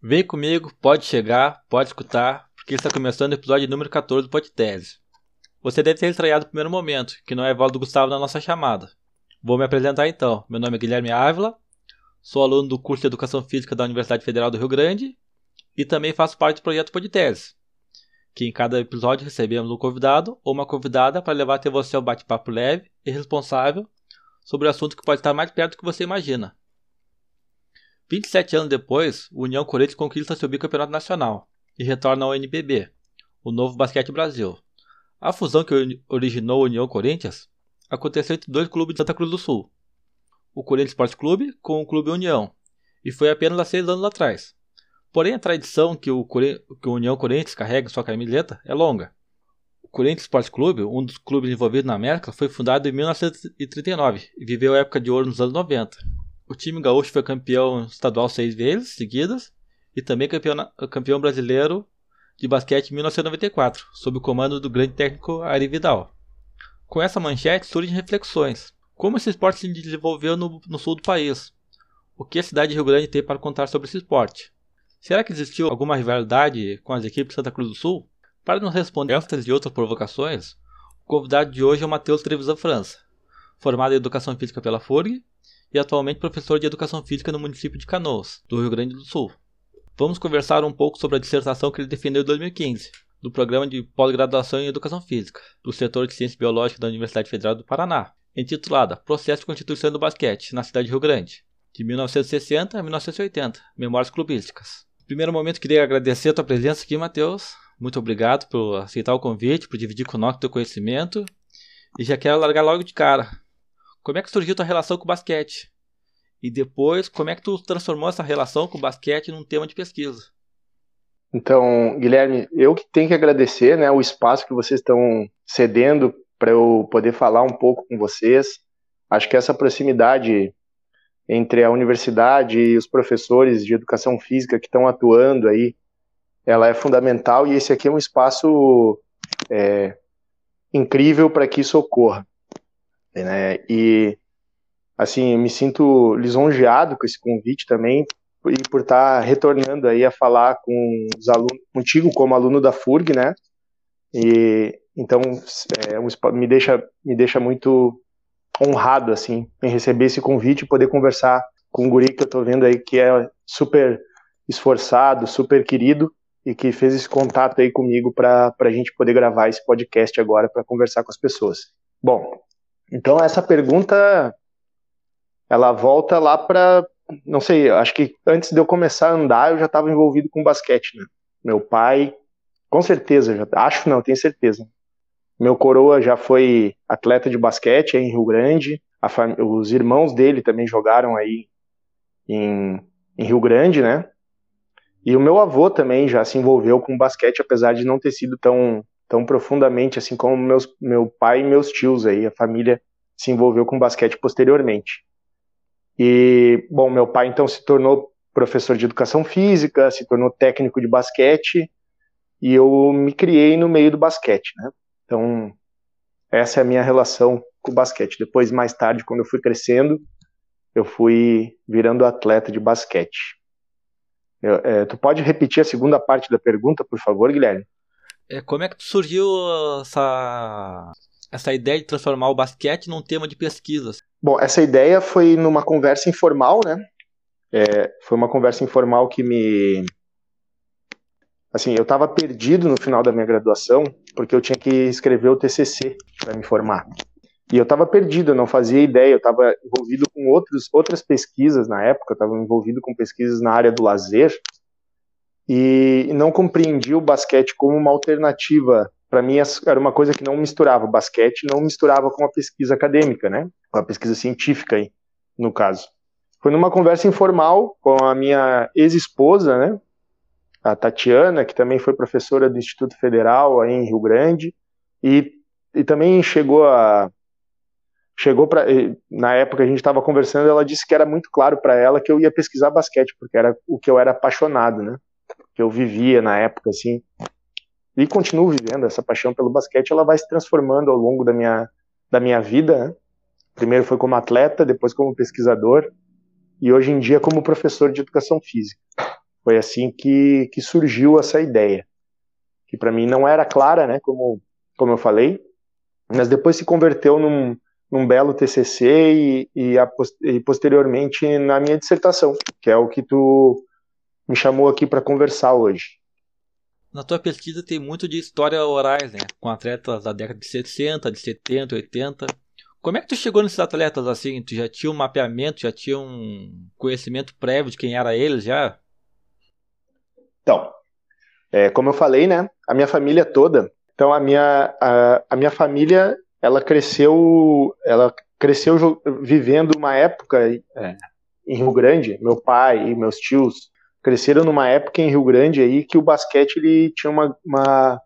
Vem comigo, pode chegar, pode escutar, porque está começando o episódio número 14 do Podtese. Você deve ter estranhado no primeiro momento, que não é a voz do Gustavo na nossa chamada. Vou me apresentar então. Meu nome é Guilherme Ávila, sou aluno do curso de Educação Física da Universidade Federal do Rio Grande e também faço parte do projeto Podtese, que em cada episódio recebemos um convidado ou uma convidada para levar até você um bate-papo leve e responsável sobre o assunto que pode estar mais perto do que você imagina. 27 anos depois, o União Corinthians conquista seu bicampeonato nacional e retorna ao NBB, o Novo Basquete Brasil. A fusão que originou a União Corinthians aconteceu entre dois clubes de Santa Cruz do Sul, o Corinthians Esporte Clube com o Clube União, e foi apenas há seis anos atrás. Porém, a tradição que o, que o União Corinthians carrega em sua camiseta é longa. O Corinthians Esporte Clube, um dos clubes envolvidos na América, foi fundado em 1939 e viveu a época de ouro nos anos 90. O time gaúcho foi campeão estadual seis vezes seguidas e também campeão, campeão brasileiro de basquete em 1994, sob o comando do grande técnico Ari Vidal. Com essa manchete surgem reflexões. Como esse esporte se desenvolveu no, no sul do país? O que a cidade de Rio Grande tem para contar sobre esse esporte? Será que existiu alguma rivalidade com as equipes de Santa Cruz do Sul? Para nos responder estas e outras provocações, o convidado de hoje é o Matheus Trevisan França, formado em Educação Física pela FURG e atualmente professor de Educação Física no município de Canoas, do Rio Grande do Sul. Vamos conversar um pouco sobre a dissertação que ele defendeu em 2015, do programa de pós-graduação em Educação Física, do setor de Ciência Biológica da Universidade Federal do Paraná, intitulada Processo de Constituição do Basquete, na cidade de Rio Grande, de 1960 a 1980, Memórias Clubísticas. No primeiro momento, queria agradecer a tua presença aqui, Matheus. Muito obrigado por aceitar o convite, por dividir conosco o teu conhecimento. E já quero largar logo de cara. Como é que surgiu tua relação com o basquete? E depois, como é que tu transformou essa relação com o basquete num tema de pesquisa? Então, Guilherme, eu que tenho que agradecer né, o espaço que vocês estão cedendo para eu poder falar um pouco com vocês. Acho que essa proximidade entre a universidade e os professores de educação física que estão atuando aí, ela é fundamental e esse aqui é um espaço é, incrível para que isso ocorra. Né? E assim, eu me sinto lisonjeado com esse convite também e por estar retornando aí a falar com os alunos, contigo como aluno da FURG, né? E então é, me deixa me deixa muito honrado assim em receber esse convite e poder conversar com um guri que eu tô vendo aí que é super esforçado, super querido e que fez esse contato aí comigo para a gente poder gravar esse podcast agora para conversar com as pessoas. Bom, então essa pergunta ela volta lá para não sei, acho que antes de eu começar a andar eu já estava envolvido com basquete, né? Meu pai, com certeza, já, acho não, tenho certeza. Meu coroa já foi atleta de basquete em Rio Grande, os irmãos dele também jogaram aí em, em Rio Grande, né? E o meu avô também já se envolveu com basquete, apesar de não ter sido tão tão profundamente assim como meus, meu pai e meus tios aí, a família se envolveu com basquete posteriormente. E, bom, meu pai então se tornou professor de educação física, se tornou técnico de basquete, e eu me criei no meio do basquete, né? Então, essa é a minha relação com o basquete. Depois, mais tarde, quando eu fui crescendo, eu fui virando atleta de basquete. Eu, é, tu pode repetir a segunda parte da pergunta, por favor, Guilherme? É, como é que surgiu essa, essa ideia de transformar o basquete num tema de pesquisas? Bom, essa ideia foi numa conversa informal, né? É, foi uma conversa informal que me. Assim, eu estava perdido no final da minha graduação, porque eu tinha que escrever o TCC para me formar. E eu estava perdido, eu não fazia ideia, eu estava envolvido com outros, outras pesquisas na época, eu estava envolvido com pesquisas na área do lazer, e não compreendi o basquete como uma alternativa. Para mim, era uma coisa que não misturava. Basquete não misturava com a pesquisa acadêmica, né? Com a pesquisa científica, aí, no caso. Foi numa conversa informal com a minha ex-esposa, né? A Tatiana, que também foi professora do Instituto Federal aí em Rio Grande, e, e também chegou a chegou para na época a gente estava conversando, ela disse que era muito claro para ela que eu ia pesquisar basquete, porque era o que eu era apaixonado, né? Que eu vivia na época, assim, e continuo vivendo essa paixão pelo basquete, ela vai se transformando ao longo da minha, da minha vida, né? Primeiro foi como atleta, depois como pesquisador, e hoje em dia como professor de educação física. Foi assim que, que surgiu essa ideia, que para mim não era clara, né, como, como eu falei, mas depois se converteu num, num belo TCC e, e, a, e posteriormente na minha dissertação, que é o que tu me chamou aqui para conversar hoje. Na tua pesquisa tem muito de história orais, né? Com atletas da década de 60, de 70, 80. Como é que tu chegou nesses atletas assim? Tu já tinha um mapeamento, já tinha um conhecimento prévio de quem era eles já? Então, é, como eu falei, né? A minha família toda. Então a minha a, a minha família ela cresceu ela cresceu vivendo uma época é, em Rio Grande. Meu pai e meus tios cresceram numa época em Rio Grande aí que o basquete ele tinha uma, uma,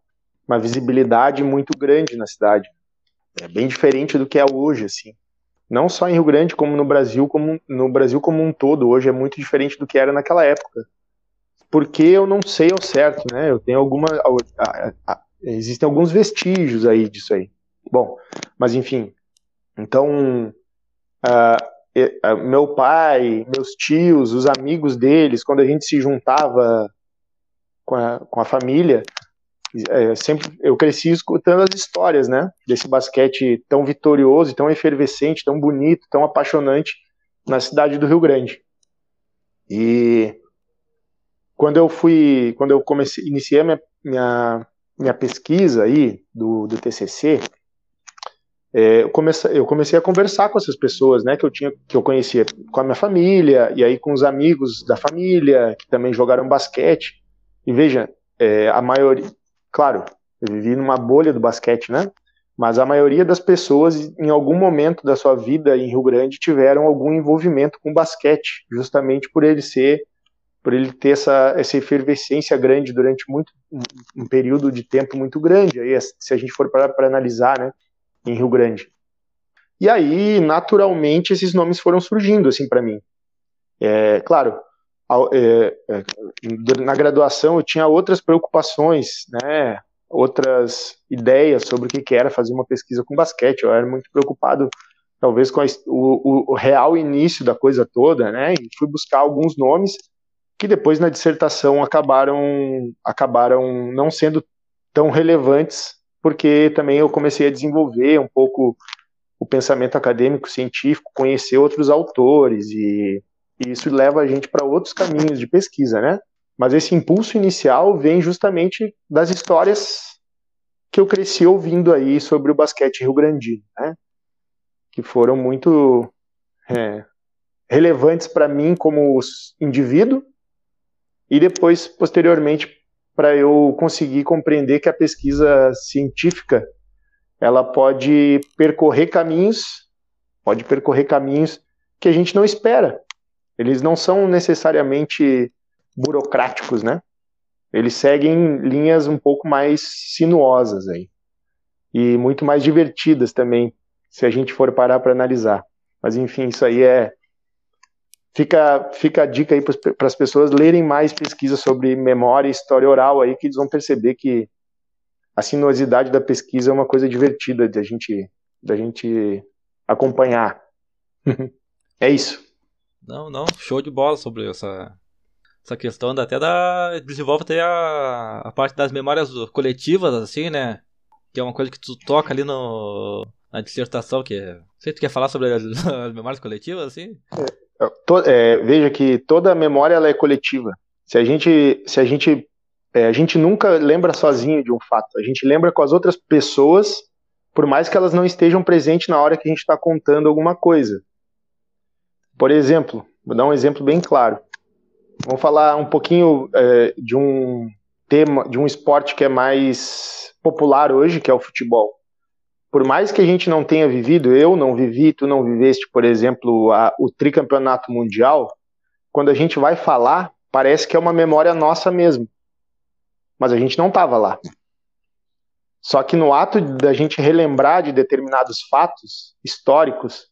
uma visibilidade muito grande na cidade. É bem diferente do que é hoje, assim. Não só em Rio Grande, como no Brasil, como no Brasil como um todo. Hoje é muito diferente do que era naquela época. Porque eu não sei ao certo, né? Eu tenho alguma. Existem alguns vestígios aí disso aí. Bom, mas enfim. Então, uh, meu pai, meus tios, os amigos deles, quando a gente se juntava com a, com a família, é, sempre eu cresci escutando as histórias, né, desse basquete tão vitorioso, tão efervescente, tão bonito, tão apaixonante na cidade do Rio Grande. E quando eu fui, quando eu comecei, iniciei minha, minha, minha pesquisa aí do, do TCC, é, eu, comecei, eu comecei a conversar com essas pessoas, né, que eu tinha, que eu conhecia com a minha família e aí com os amigos da família que também jogaram basquete. E veja, é, a maioria, Claro, eu vivi numa bolha do basquete, né? Mas a maioria das pessoas, em algum momento da sua vida em Rio Grande, tiveram algum envolvimento com basquete, justamente por ele ser, por ele ter essa, essa efervescência grande durante muito, um período de tempo muito grande. Aí, se a gente for para analisar, né, em Rio Grande. E aí, naturalmente, esses nomes foram surgindo assim para mim. É, claro, é, é, na graduação eu tinha outras preocupações, né, outras ideias sobre o que era fazer uma pesquisa com basquete. Eu era muito preocupado, talvez, com a, o, o, real início da coisa toda, né, e fui buscar alguns nomes que depois na dissertação acabaram, acabaram não sendo tão relevantes, porque também eu comecei a desenvolver um pouco o pensamento acadêmico científico, conhecer outros autores e e isso leva a gente para outros caminhos de pesquisa, né? Mas esse impulso inicial vem justamente das histórias que eu cresci ouvindo aí sobre o basquete rio-grandino, né? Que foram muito é, relevantes para mim como indivíduo e depois, posteriormente, para eu conseguir compreender que a pesquisa científica ela pode percorrer caminhos, pode percorrer caminhos que a gente não espera, eles não são necessariamente burocráticos, né? Eles seguem linhas um pouco mais sinuosas aí. E muito mais divertidas também, se a gente for parar para analisar. Mas enfim, isso aí é. Fica, fica a dica aí para as pessoas lerem mais pesquisas sobre memória e história oral aí, que eles vão perceber que a sinuosidade da pesquisa é uma coisa divertida da gente, da gente acompanhar. é isso. Não, não, show de bola sobre essa, essa questão até da. Desenvolve até a, a parte das memórias coletivas, assim, né? Que é uma coisa que tu toca ali no, na dissertação, que é. Você quer falar sobre as, as memórias coletivas, assim? É, é, veja que toda memória ela é coletiva. Se a gente. Se a gente. É, a gente nunca lembra sozinho de um fato. A gente lembra com as outras pessoas, por mais que elas não estejam presentes na hora que a gente está contando alguma coisa. Por exemplo, vou dar um exemplo bem claro. Vamos falar um pouquinho é, de um tema, de um esporte que é mais popular hoje, que é o futebol. Por mais que a gente não tenha vivido, eu não vivi, tu não viveste, por exemplo, a, o tricampeonato mundial, quando a gente vai falar, parece que é uma memória nossa mesmo. Mas a gente não estava lá. Só que no ato da gente relembrar de determinados fatos históricos,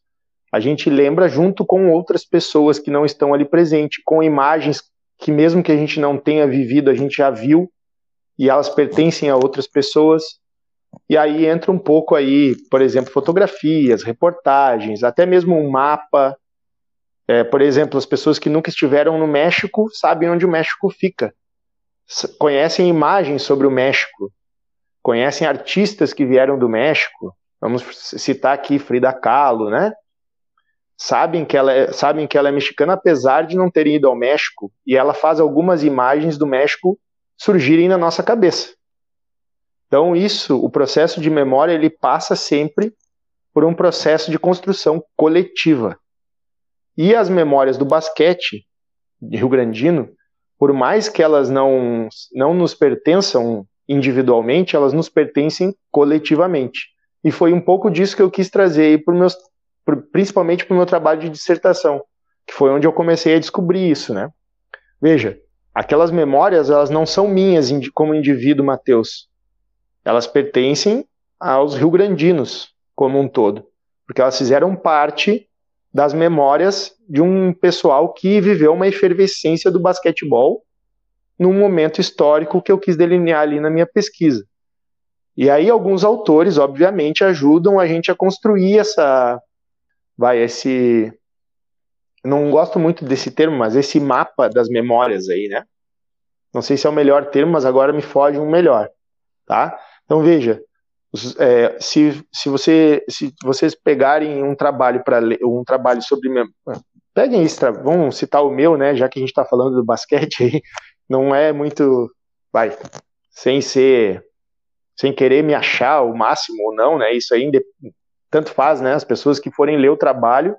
a gente lembra junto com outras pessoas que não estão ali presentes, com imagens que mesmo que a gente não tenha vivido, a gente já viu e elas pertencem a outras pessoas. E aí entra um pouco aí, por exemplo, fotografias, reportagens, até mesmo um mapa, É, por exemplo, as pessoas que nunca estiveram no México sabem onde o México fica, conhecem imagens sobre o México, conhecem artistas que vieram do México. Vamos citar aqui Frida Kahlo, né? Sabem que ela é, sabem que ela é mexicana apesar de não terem ido ao México e ela faz algumas imagens do México surgirem na nossa cabeça. Então isso, o processo de memória, ele passa sempre por um processo de construção coletiva. E as memórias do basquete de Rio Grandino, por mais que elas não, não nos pertençam individualmente, elas nos pertencem coletivamente. E foi um pouco disso que eu quis trazer aí pro meus, pro, principalmente para o meu trabalho de dissertação, que foi onde eu comecei a descobrir isso, né? Veja, aquelas memórias, elas não são minhas como indivíduo, Mateus. Elas pertencem aos rio-grandinos como um todo, porque elas fizeram parte das memórias de um pessoal que viveu uma efervescência do basquetebol num momento histórico que eu quis delinear ali na minha pesquisa. E aí alguns autores, obviamente, ajudam a gente a construir essa vai esse não gosto muito desse termo, mas esse mapa das memórias aí, né? Não sei se é o melhor termo, mas agora me foge um melhor, tá? Então veja, é, se, se, você, se vocês pegarem um trabalho para um trabalho sobre peguem isso, vamos citar o meu, né? Já que a gente está falando do basquete aí, não é muito, vai, sem ser, sem querer me achar o máximo ou não, né? Isso aí tanto faz, né? As pessoas que forem ler o trabalho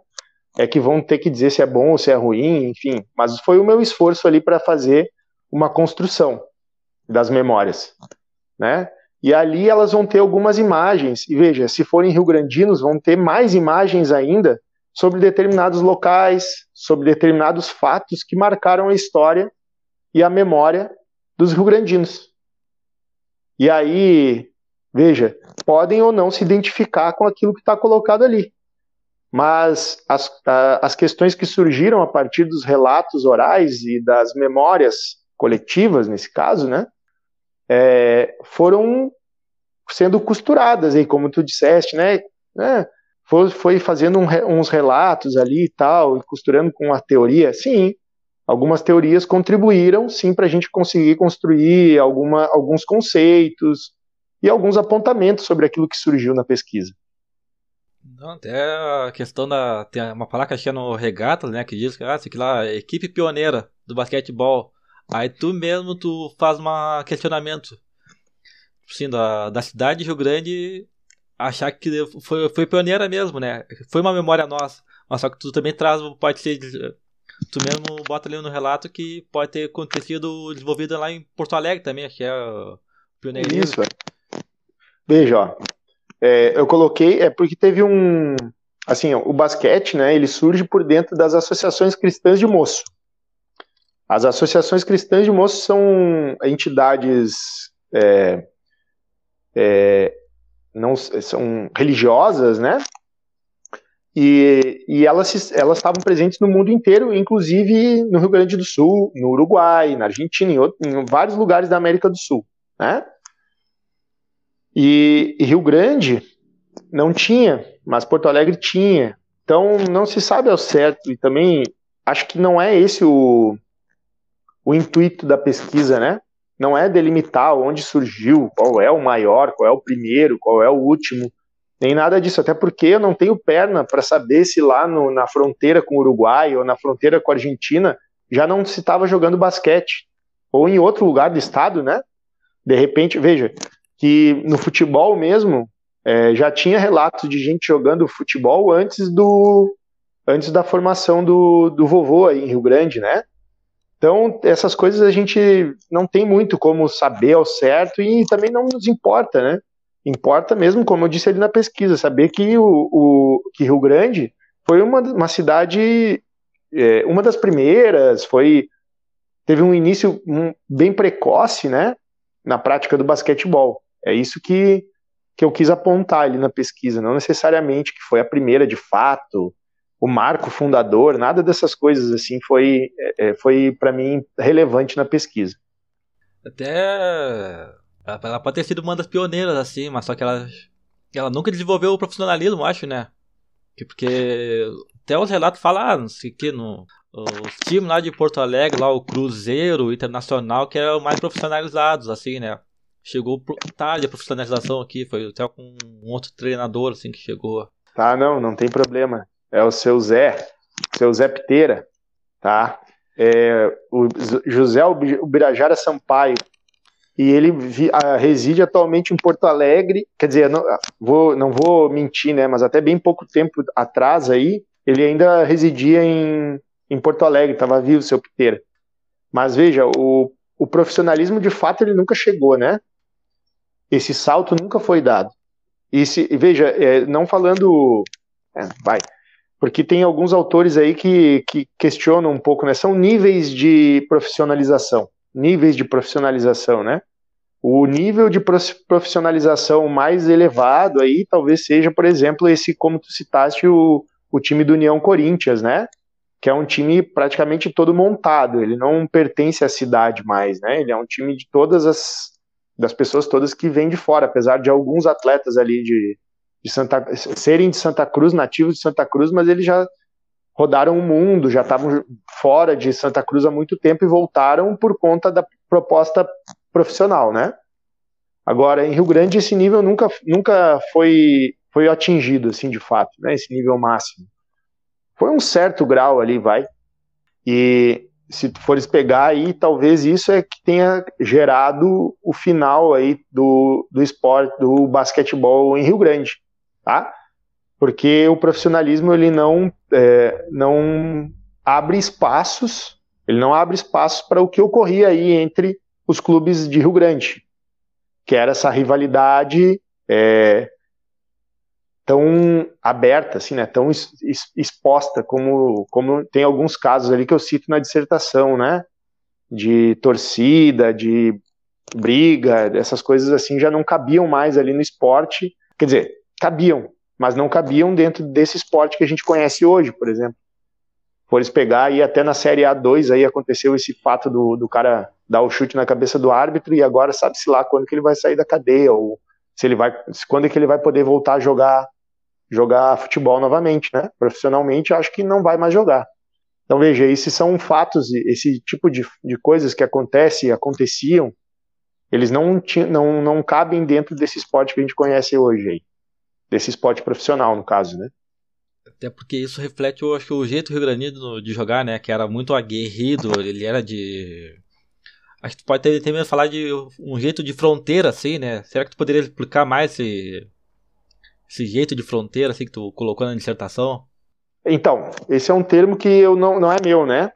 é que vão ter que dizer se é bom ou se é ruim, enfim. Mas foi o meu esforço ali para fazer uma construção das memórias, né? E ali elas vão ter algumas imagens. E veja, se forem rio-grandinos, vão ter mais imagens ainda sobre determinados locais, sobre determinados fatos que marcaram a história e a memória dos rio-grandinos. E aí, veja, podem ou não se identificar com aquilo que está colocado ali. Mas as, as questões que surgiram a partir dos relatos orais e das memórias coletivas, nesse caso, né, é, foram sendo costuradas aí, como tu disseste, né? né foi, foi fazendo um, uns relatos ali e tal, e costurando com a teoria. Sim, algumas teorias contribuíram, sim, para a gente conseguir construir alguma, alguns conceitos e alguns apontamentos sobre aquilo que surgiu na pesquisa. Não, até a questão da. Tem uma placa que é no Regata, né? Que diz que, ah, lá, equipe pioneira do basquetebol. Aí tu mesmo tu faz um questionamento assim, da, da cidade de Rio Grande achar que foi, foi pioneira mesmo, né? Foi uma memória nossa. Mas só que tu também traz, pode ser. Tu mesmo bota ali no relato que pode ter acontecido desenvolvido lá em Porto Alegre também, que é pioneirismo. Isso, é. Veja, ó. É, eu coloquei, é porque teve um. Assim, o basquete, né? Ele surge por dentro das associações cristãs de moço. As associações cristãs de moços são entidades é, é, não são religiosas, né? E, e elas, elas estavam presentes no mundo inteiro, inclusive no Rio Grande do Sul, no Uruguai, na Argentina, em, outro, em vários lugares da América do Sul, né? E, e Rio Grande não tinha, mas Porto Alegre tinha. Então não se sabe ao certo e também acho que não é esse o, o intuito da pesquisa, né? Não é delimitar onde surgiu, qual é o maior, qual é o primeiro, qual é o último, nem nada disso. Até porque eu não tenho perna para saber se lá no, na fronteira com o Uruguai ou na fronteira com a Argentina já não se estava jogando basquete. Ou em outro lugar do estado, né? De repente, veja, que no futebol mesmo é, já tinha relatos de gente jogando futebol antes do antes da formação do, do vovô aí em Rio Grande, né? Então, essas coisas a gente não tem muito como saber ao certo e também não nos importa, né? Importa mesmo, como eu disse ali na pesquisa, saber que, o, o que Rio Grande foi uma, uma cidade, é, uma das primeiras, foi teve um início bem precoce, né? Na prática do basquetebol. É isso que, que eu quis apontar ali na pesquisa, não necessariamente que foi a primeira de fato, o marco fundador, nada dessas coisas assim foi, é, é foi para mim relevante na pesquisa. Até ela pode ter sido uma das pioneiras assim, mas só que ela ela nunca desenvolveu o profissionalismo, acho, né? Porque Até os relatos falaram, ah, que no, os times lá de Porto Alegre, lá o Cruzeiro, o Internacional, que eram mais profissionalizados, assim, né? Chegou tarde a profissionalização aqui, foi até com um outro treinador, assim, que chegou. Tá, não, não tem problema. É o seu Zé, seu Zé Piteira, tá? É, o José Ubirajara Sampaio, e ele vi, a, reside atualmente em Porto Alegre, quer dizer, não vou, não vou mentir, né, mas até bem pouco tempo atrás aí, ele ainda residia em, em Porto Alegre, estava vivo, seu Piteira. Mas veja, o, o profissionalismo de fato ele nunca chegou, né? Esse salto nunca foi dado. E se, veja, é, não falando. É, vai. Porque tem alguns autores aí que, que questionam um pouco, né? São níveis de profissionalização. Níveis de profissionalização, né? O nível de profissionalização mais elevado aí talvez seja, por exemplo, esse, como tu citaste, o, o time do União Corinthians, né? Que é um time praticamente todo montado. Ele não pertence à cidade mais, né? Ele é um time de todas as das pessoas todas que vêm de fora, apesar de alguns atletas ali de, de Santa serem de Santa Cruz, nativos de Santa Cruz, mas eles já rodaram o mundo, já estavam fora de Santa Cruz há muito tempo e voltaram por conta da proposta profissional, né? Agora, em Rio Grande, esse nível nunca, nunca foi, foi atingido, assim, de fato, né? Esse nível máximo. Foi um certo grau ali, vai. E se fores pegar aí, talvez isso é que tenha gerado o final aí do, do esporte, do basquetebol em Rio Grande, tá? Porque o profissionalismo, ele não, é, não abre espaços, ele não abre espaços para o que ocorria aí entre os clubes de Rio Grande, que era essa rivalidade é, tão aberta, assim, né, tão exposta como, como tem alguns casos ali que eu cito na dissertação, né, de torcida, de briga, essas coisas assim já não cabiam mais ali no esporte, quer dizer, cabiam, mas não cabiam dentro desse esporte que a gente conhece hoje, por exemplo. Fores pegar aí até na Série A2 aí aconteceu esse fato do, do cara dar o chute na cabeça do árbitro e agora sabe-se lá quando que ele vai sair da cadeia ou se ele vai, quando que ele vai poder voltar a jogar jogar futebol novamente, né? Profissionalmente, acho que não vai mais jogar. Então veja, esses são fatos, esse tipo de, de coisas que acontecem, aconteciam, eles não, não, não cabem dentro desse esporte que a gente conhece hoje aí. Desse esporte profissional, no caso, né? Até porque isso reflete, eu acho, o jeito Rio Grande de jogar, né? Que era muito aguerrido, ele era de Acho que tu pode ter mesmo falar de um jeito de fronteira, assim, né? Será que tu poderia explicar mais esse, esse jeito de fronteira, assim, que tu colocou na dissertação? Então, esse é um termo que eu não, não é meu, né?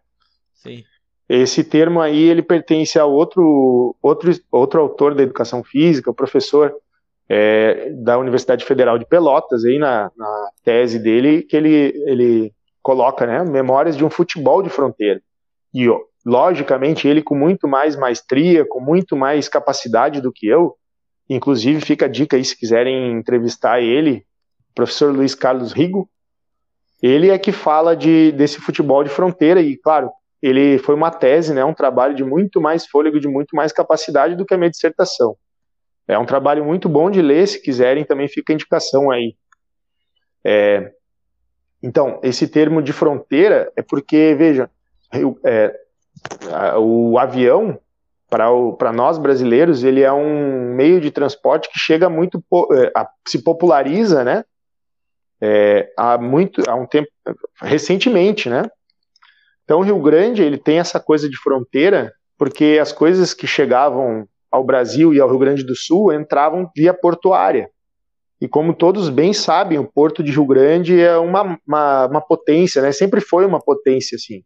Sim. Esse termo aí, ele pertence a outro, outro, outro autor da educação física, o professor é, da Universidade Federal de Pelotas, aí na, na tese dele, que ele, ele coloca, né, memórias de um futebol de fronteira. E logicamente ele com muito mais maestria, com muito mais capacidade do que eu, inclusive fica a dica aí se quiserem entrevistar ele, professor Luiz Carlos Rigo, ele é que fala de, desse futebol de fronteira e, claro, ele foi uma tese, né, um trabalho de muito mais fôlego, de muito mais capacidade do que a minha dissertação. É um trabalho muito bom de ler, se quiserem também fica a indicação aí. É, então, esse termo de fronteira é porque, veja, é, o avião, para nós brasileiros, ele é um meio de transporte que chega muito, é, a, se populariza, né? É, há muito, há um tempo, recentemente, né? Então, o Rio Grande, ele tem essa coisa de fronteira, porque as coisas que chegavam ao Brasil e ao Rio Grande do Sul entravam via portuária. E como todos bem sabem, o Porto de Rio Grande é uma, uma, uma potência, né? Sempre foi uma potência, assim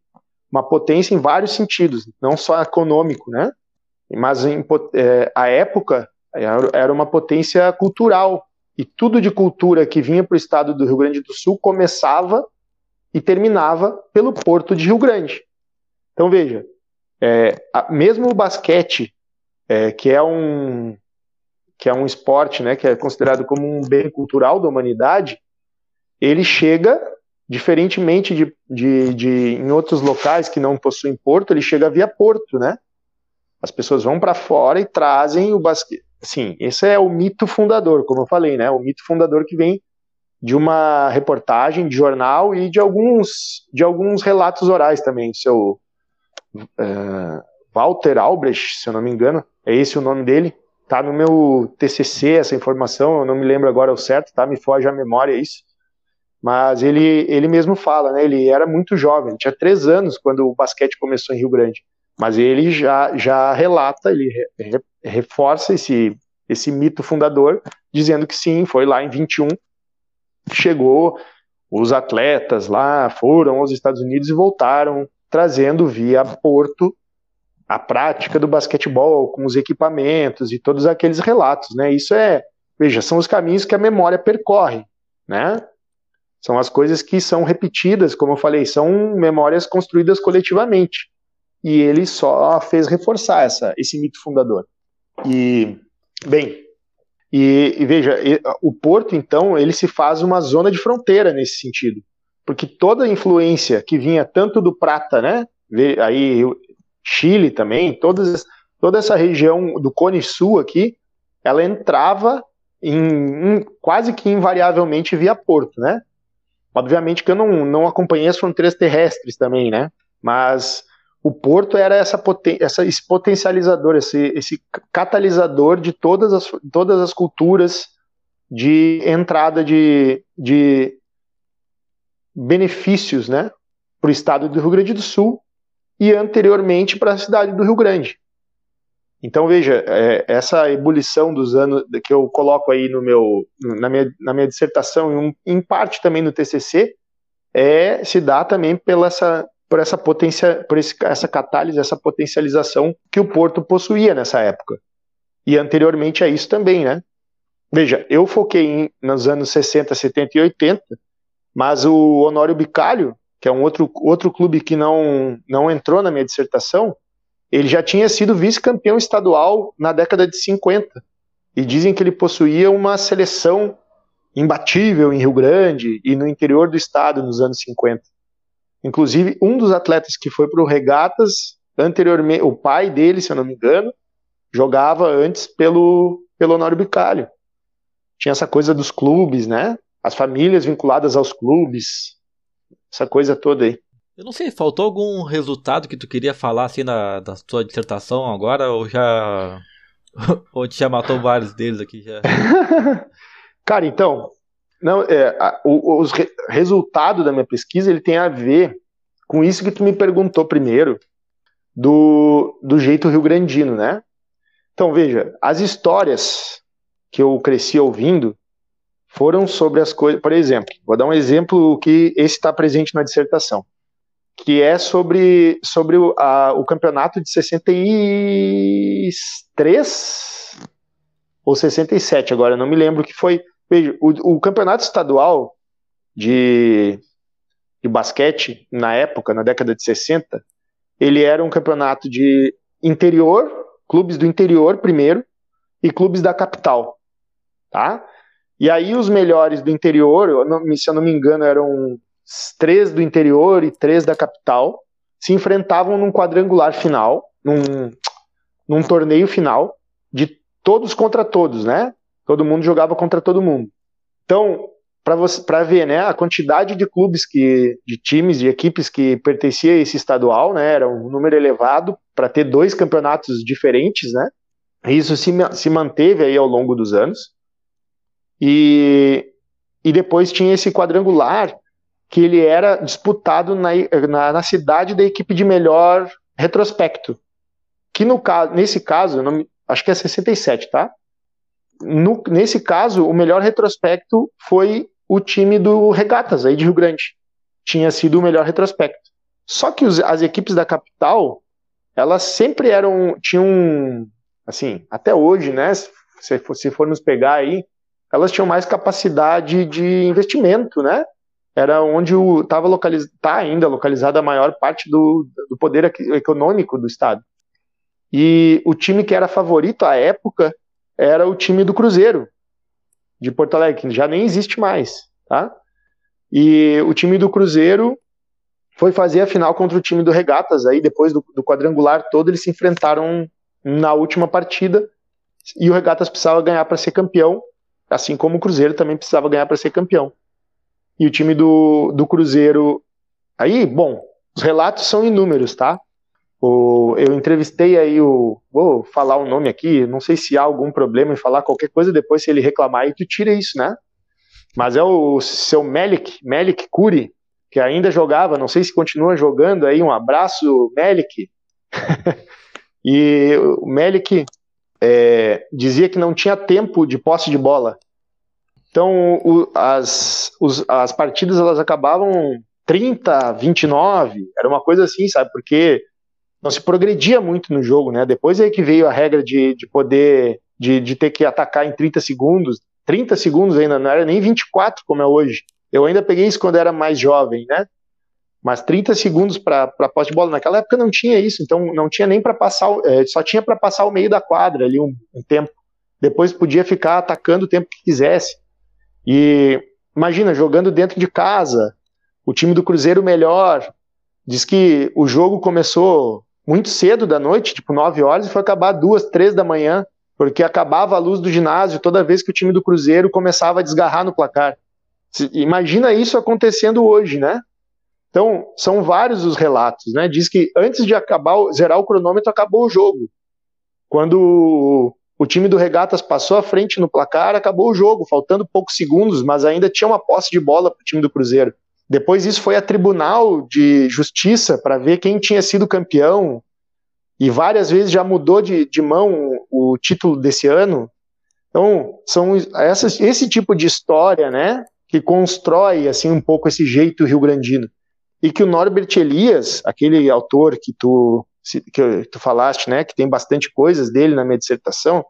uma potência em vários sentidos, não só econômico, né? Mas em, é, a época era uma potência cultural e tudo de cultura que vinha para o estado do Rio Grande do Sul começava e terminava pelo Porto de Rio Grande. Então veja, é, a, mesmo o basquete, é, que é um que é um esporte, né, que é considerado como um bem cultural da humanidade, ele chega Diferentemente de, de, de em outros locais que não possuem porto, ele chega via porto, né? As pessoas vão para fora e trazem o basquete. Sim, esse é o mito fundador, como eu falei, né? O mito fundador que vem de uma reportagem de jornal e de alguns, de alguns relatos orais também. Seu uh, Walter Albrecht, se eu não me engano, é esse o nome dele. Tá no meu TCC essa informação, eu não me lembro agora o certo, tá? Me foge a memória isso. Mas ele, ele mesmo fala, né? Ele era muito jovem, tinha três anos quando o basquete começou em Rio Grande. Mas ele já, já relata, ele re, reforça esse, esse mito fundador, dizendo que sim, foi lá em 21 chegou, os atletas lá foram aos Estados Unidos e voltaram, trazendo via Porto a prática do basquetebol com os equipamentos e todos aqueles relatos, né? Isso é, veja, são os caminhos que a memória percorre, né? São as coisas que são repetidas, como eu falei, são memórias construídas coletivamente. E ele só fez reforçar essa, esse mito fundador. E, bem, e, e veja, o Porto, então, ele se faz uma zona de fronteira nesse sentido. Porque toda a influência que vinha tanto do Prata, né? Aí Chile também, todas, toda essa região do Cone Sul aqui, ela entrava em, em, quase que invariavelmente via Porto, né? Obviamente que eu não, não acompanhei as fronteiras terrestres também, né? Mas o Porto era essa poten essa, esse potencializador, esse, esse catalisador de todas as, todas as culturas de entrada de, de benefícios né, para o estado do Rio Grande do Sul e anteriormente para a cidade do Rio Grande. Então veja, é, essa ebulição dos anos que eu coloco aí no meu, na, minha, na minha dissertação, em, um, em parte também no TCC, é, se dá também pela essa, por essa potência, por esse, essa catálise, essa potencialização que o Porto possuía nessa época. E anteriormente a isso também, né? Veja, eu foquei em, nos anos 60, 70 e 80, mas o Honório Bicalho, que é um outro, outro clube que não, não entrou na minha dissertação, ele já tinha sido vice-campeão estadual na década de 50. E dizem que ele possuía uma seleção imbatível em Rio Grande e no interior do estado nos anos 50. Inclusive, um dos atletas que foi para o Regatas, anteriormente, o pai dele, se eu não me engano, jogava antes pelo, pelo Honório Bicalho. Tinha essa coisa dos clubes, né? As famílias vinculadas aos clubes, essa coisa toda aí. Eu não sei, faltou algum resultado que tu queria falar assim na, da tua dissertação agora, ou já. ou te já matou vários deles aqui já? Cara, então, não, é, a, o, os re, resultado da minha pesquisa ele tem a ver com isso que tu me perguntou primeiro do, do jeito rio-grandino, né? Então veja, as histórias que eu cresci ouvindo foram sobre as coisas. Por exemplo, vou dar um exemplo que esse está presente na dissertação, que é sobre, sobre o, a, o campeonato de 63 ou 67, agora não me lembro que foi Veja, o, o campeonato estadual de, de basquete, na época, na década de 60, ele era um campeonato de interior, clubes do interior primeiro, e clubes da capital, tá? E aí os melhores do interior, se eu não me engano, eram três do interior e três da capital, se enfrentavam num quadrangular final, num, num torneio final, de todos contra todos, né? Todo mundo jogava contra todo mundo. Então, para ver, né, a quantidade de clubes que, de times, de equipes que pertencia a esse estadual, né, era um número elevado para ter dois campeonatos diferentes, né? Isso se, se manteve aí ao longo dos anos. E, e depois tinha esse quadrangular que ele era disputado na, na, na cidade da equipe de melhor retrospecto. Que no caso, nesse caso, não, acho que é 67, tá? no, nesse caso, o melhor retrospecto foi o time do Regatas, aí de Rio Grande. Tinha sido o melhor retrospecto. Só que os, as equipes da capital, elas sempre eram, tinham, assim, até hoje, né, se, se formos pegar aí, elas tinham mais capacidade de investimento, né? Era onde estava localizado, tá ainda localizada a maior parte do, do poder econômico do estado. E o time que era favorito à época era o time do Cruzeiro de Porto Alegre, que já nem existe mais, tá? E o time do Cruzeiro foi fazer a final contra o time do Regatas, aí depois do, do quadrangular todo eles se enfrentaram na última partida e o Regatas precisava ganhar para ser campeão, assim como o Cruzeiro também precisava ganhar para ser campeão. e o time do, do Cruzeiro. Aí, bom, os relatos são inúmeros, tá? O, eu entrevistei aí o. Vou falar o nome aqui, não sei se há algum problema em falar qualquer coisa, depois se ele reclamar aí, tu tira isso, né? Mas é o seu Melik, Melik Kuri, que ainda jogava, não sei se continua jogando aí, um abraço, Melik. e o Melik é, dizia que não tinha tempo de posse de bola. Então, o, as, os, as partidas elas acabavam 30, 29, era uma coisa assim, sabe? Porque não se progredia muito no jogo, né? Depois é que veio a regra de, de poder, de, de ter que atacar em 30 segundos. 30 segundos ainda, não era nem 24 como é hoje. Eu ainda peguei isso quando era mais jovem, né? Mas 30 segundos para posse de bola. Naquela época não tinha isso, então não tinha nem para passar, é, só tinha para passar o meio da quadra ali um, um, tempo. Depois podia ficar atacando o tempo que quisesse. E imagina, jogando dentro de casa, o time do Cruzeiro melhor. Diz que o jogo começou muito cedo da noite, tipo 9 horas, e foi acabar duas, três da manhã, porque acabava a luz do ginásio toda vez que o time do Cruzeiro começava a desgarrar no placar. Imagina isso acontecendo hoje, né? Então, são vários os relatos, né? Diz que antes de acabar, zerar o cronômetro, acabou o jogo. Quando o time do Regatas passou à frente no placar, acabou o jogo, faltando poucos segundos, mas ainda tinha uma posse de bola para o time do Cruzeiro. Depois isso foi a Tribunal de Justiça para ver quem tinha sido campeão. E várias vezes já mudou de, de mão o título desse ano. Então, são essas, esse tipo de história, né, que constrói assim um pouco esse jeito rio-grandino. E que o Norbert Elias, aquele autor que tu que tu falaste, né, que tem bastante coisas dele na minha dissertação,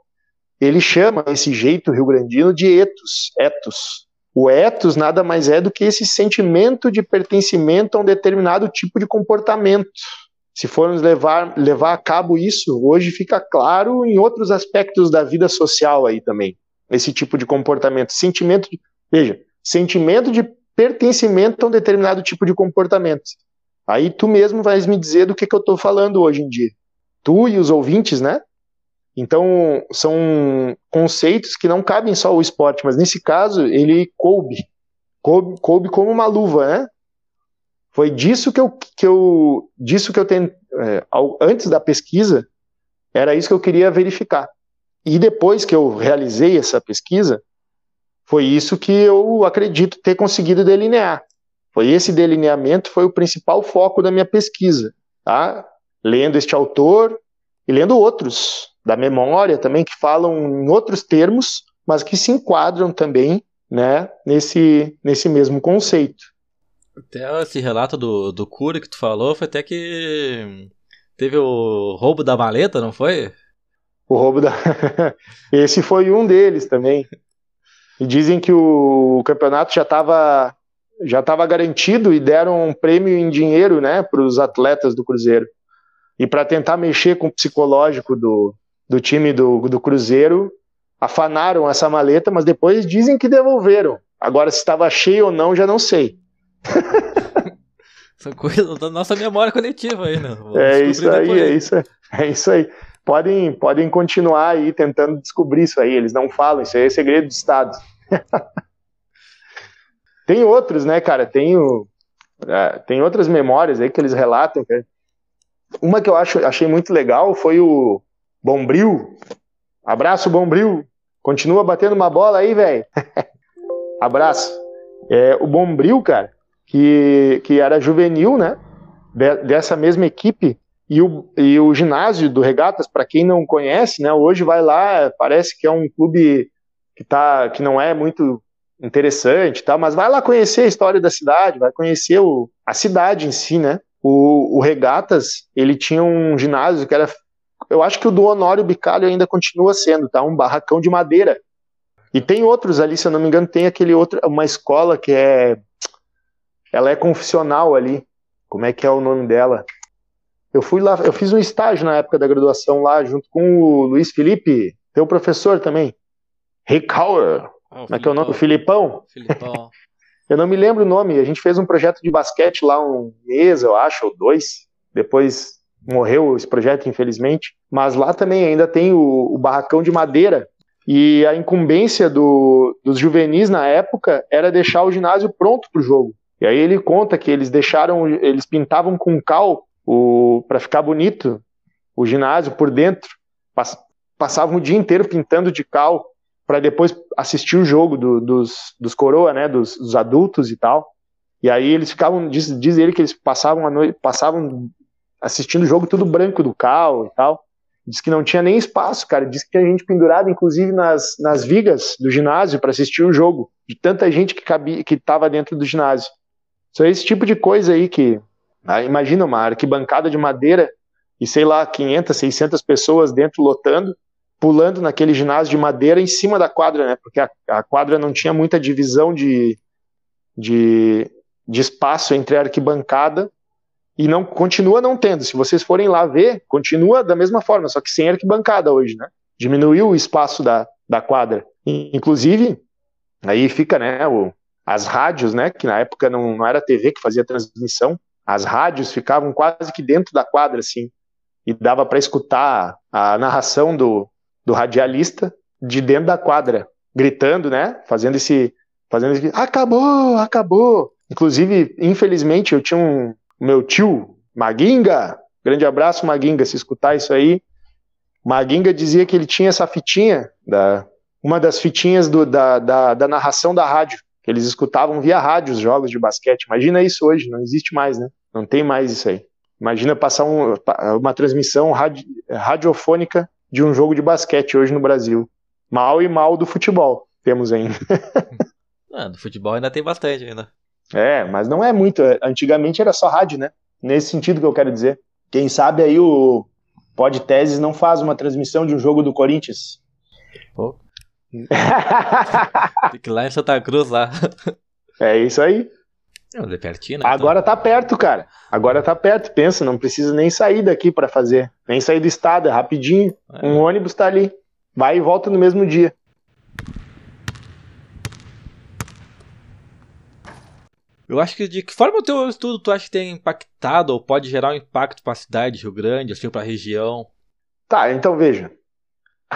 ele chama esse jeito rio-grandino de etos, etos, o ethos nada mais é do que esse sentimento de pertencimento a um determinado tipo de comportamento. Se formos levar, levar a cabo isso, hoje fica claro em outros aspectos da vida social aí também. Esse tipo de comportamento. Sentimento de, veja, sentimento de pertencimento a um determinado tipo de comportamento. Aí tu mesmo vais me dizer do que, que eu estou falando hoje em dia. Tu e os ouvintes, né? Então, são conceitos que não cabem só ao esporte, mas nesse caso ele coube, coube, coube como uma luva, né? Foi disso que eu, que eu, disso que eu tenho, é, antes da pesquisa, era isso que eu queria verificar. E depois que eu realizei essa pesquisa, foi isso que eu acredito ter conseguido delinear. Foi esse delineamento foi o principal foco da minha pesquisa, tá? Lendo este autor e lendo outros, da memória também, que falam em outros termos, mas que se enquadram também né, nesse, nesse mesmo conceito. Até esse relato do, do Cura que tu falou foi até que teve o roubo da maleta, não foi? O roubo da. esse foi um deles também. E dizem que o campeonato já estava já estava garantido e deram um prêmio em dinheiro né, para os atletas do Cruzeiro. E para tentar mexer com o psicológico do, do time do, do Cruzeiro afanaram essa maleta, mas depois dizem que devolveram. Agora, se estava cheio ou não, já não sei. São coisas da nossa memória coletiva aí, né? Vamos é isso aí, é isso, é isso aí. Podem, podem continuar aí tentando descobrir isso aí. Eles não falam, isso aí é segredo de Estado. tem outros, né, cara? Tem, o, é, tem outras memórias aí que eles relatam. Cara. Uma que eu acho, achei muito legal foi o, Bombril. Abraço, Bombril. Continua batendo uma bola aí, velho. Abraço. É, o Bombril, cara, que, que era juvenil, né? De, dessa mesma equipe. E o, e o ginásio do Regatas, para quem não conhece, né? Hoje vai lá, parece que é um clube que, tá, que não é muito interessante, tá? mas vai lá conhecer a história da cidade, vai conhecer o, a cidade em si, né? O, o Regatas, ele tinha um ginásio que era eu acho que o do Honório Bicalho ainda continua sendo, tá? Um barracão de madeira. E tem outros ali, se eu não me engano, tem aquele outro, uma escola que é. Ela é confissional ali. Como é que é o nome dela? Eu fui lá, eu fiz um estágio na época da graduação lá, junto com o Luiz Felipe, teu professor também. Ricauer. Oh, Como é que é o nome? O Filipão? Filipão. eu não me lembro o nome. A gente fez um projeto de basquete lá um mês, eu acho, ou dois. Depois morreu esse projeto, infelizmente. Mas lá também ainda tem o, o barracão de madeira. E a incumbência do, dos juvenis na época era deixar o ginásio pronto para o jogo. E aí ele conta que eles deixaram, eles pintavam com cal para ficar bonito o ginásio por dentro. Pass, passavam o dia inteiro pintando de cal para depois assistir o jogo do, dos, dos coroa, né, dos, dos, adultos e tal. E aí eles ficavam, diz, diz ele que eles passavam a noite, passavam assistindo o jogo tudo branco do cal e tal. Diz que não tinha nem espaço, cara. Diz que tinha gente pendurada, inclusive, nas, nas vigas do ginásio para assistir o jogo. De tanta gente que cabia, que estava dentro do ginásio. Só esse tipo de coisa aí que. Ah, imagina uma arquibancada de madeira e sei lá, 500, 600 pessoas dentro lotando, pulando naquele ginásio de madeira em cima da quadra, né? Porque a, a quadra não tinha muita divisão de, de, de espaço entre a arquibancada e não continua não tendo. Se vocês forem lá ver, continua da mesma forma, só que sem arquibancada hoje, né? Diminuiu o espaço da, da quadra. Inclusive, aí fica, né, o, as rádios, né, que na época não, não era TV que fazia transmissão, as rádios ficavam quase que dentro da quadra, assim, e dava para escutar a narração do, do radialista de dentro da quadra, gritando, né, fazendo esse, fazendo esse, acabou, acabou. Inclusive, infelizmente, eu tinha um, meu tio, Maguinga, grande abraço, Maguinga, se escutar isso aí. Maguinga dizia que ele tinha essa fitinha, da, uma das fitinhas do, da, da, da narração da rádio, que eles escutavam via rádio os jogos de basquete. Imagina isso hoje, não existe mais, né? Não tem mais isso aí. Imagina passar um, uma transmissão radi, radiofônica de um jogo de basquete hoje no Brasil. Mal e mal do futebol temos ainda. ah, do futebol ainda tem bastante ainda. É, mas não é muito. Antigamente era só rádio, né? Nesse sentido que eu quero dizer. Quem sabe aí o Pod Teses não faz uma transmissão de um jogo do Corinthians. Pô. Tem que ir lá em Santa Cruz lá. É isso aí. É pertinho, né? Agora então. tá perto, cara. Agora tá perto. Pensa, não precisa nem sair daqui para fazer. Nem sair do estado, é rapidinho. É. Um ônibus tá ali. Vai e volta no mesmo dia. Eu acho que de que forma o teu estudo tu acha que tem impactado ou pode gerar um impacto para a cidade de Rio Grande, assim, para a região? Tá, então veja.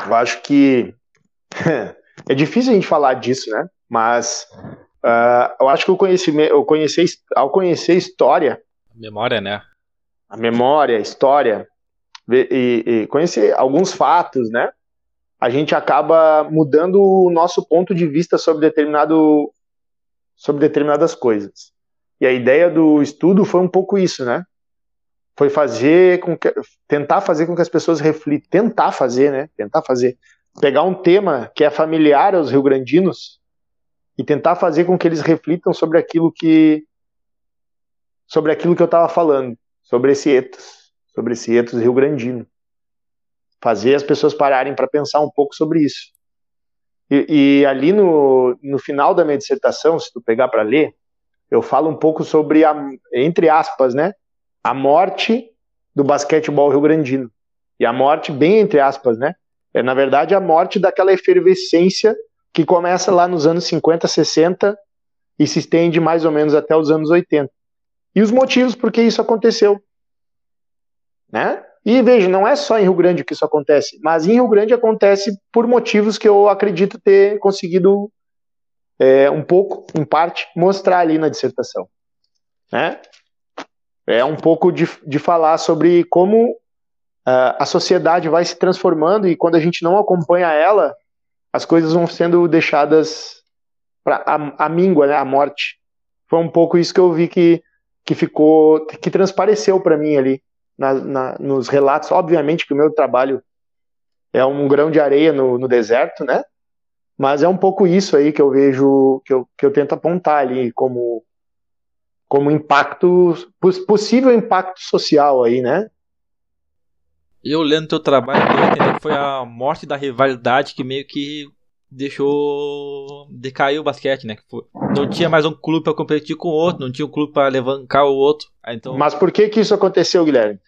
Eu acho que é difícil a gente falar disso, né? Mas uh, eu acho que o conhecimento, eu conhecer, ao conhecer história, a memória, né? A memória, a história e, e conhecer alguns fatos, né? A gente acaba mudando o nosso ponto de vista sobre determinado sobre determinadas coisas. E a ideia do estudo foi um pouco isso, né? Foi fazer com que, tentar fazer com que as pessoas reflitam, tentar fazer, né? Tentar fazer, pegar um tema que é familiar aos rio-grandinos e tentar fazer com que eles reflitam sobre aquilo que sobre aquilo que eu estava falando, sobre esse etos, sobre esse etos rio-grandino. Fazer as pessoas pararem para pensar um pouco sobre isso. E, e, ali no, no final da minha dissertação, se tu pegar para ler, eu falo um pouco sobre a, entre aspas, né, a morte do basquetebol rio-grandino. E a morte, bem entre aspas, né, é na verdade a morte daquela efervescência que começa lá nos anos 50, 60 e se estende mais ou menos até os anos 80. E os motivos por que isso aconteceu, né? E veja, não é só em Rio Grande que isso acontece, mas em Rio Grande acontece por motivos que eu acredito ter conseguido é, um pouco, em parte, mostrar ali na dissertação. Né? É um pouco de, de falar sobre como uh, a sociedade vai se transformando e quando a gente não acompanha ela, as coisas vão sendo deixadas para a, a míngua, né, a morte. Foi um pouco isso que eu vi que, que ficou, que transpareceu para mim ali na, na, nos relatos. Obviamente que o meu trabalho é um grão de areia no, no, deserto, né? Mas é um pouco isso aí que eu vejo, que eu, que eu tento apontar ali como, como impacto, possível impacto social aí, né? Eu lendo teu trabalho, eu que foi a morte da rivalidade que meio que deixou decair o basquete, né? Não tinha mais um clube para competir com o outro, não tinha um clube para levantar o outro. Então... Mas por que que isso aconteceu, Guilherme?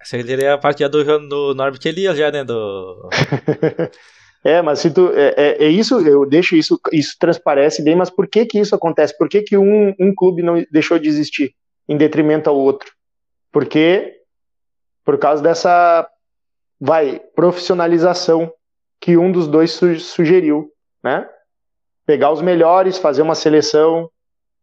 Essa seria a partida do, do Norbert Elias já, né? Do... é, mas se tu, é, é, é, isso, eu deixo isso, isso transparece bem, mas por que que isso acontece? Por que que um, um clube não deixou de existir em detrimento ao outro? Porque por causa dessa vai profissionalização que um dos dois su sugeriu, né? Pegar os melhores, fazer uma seleção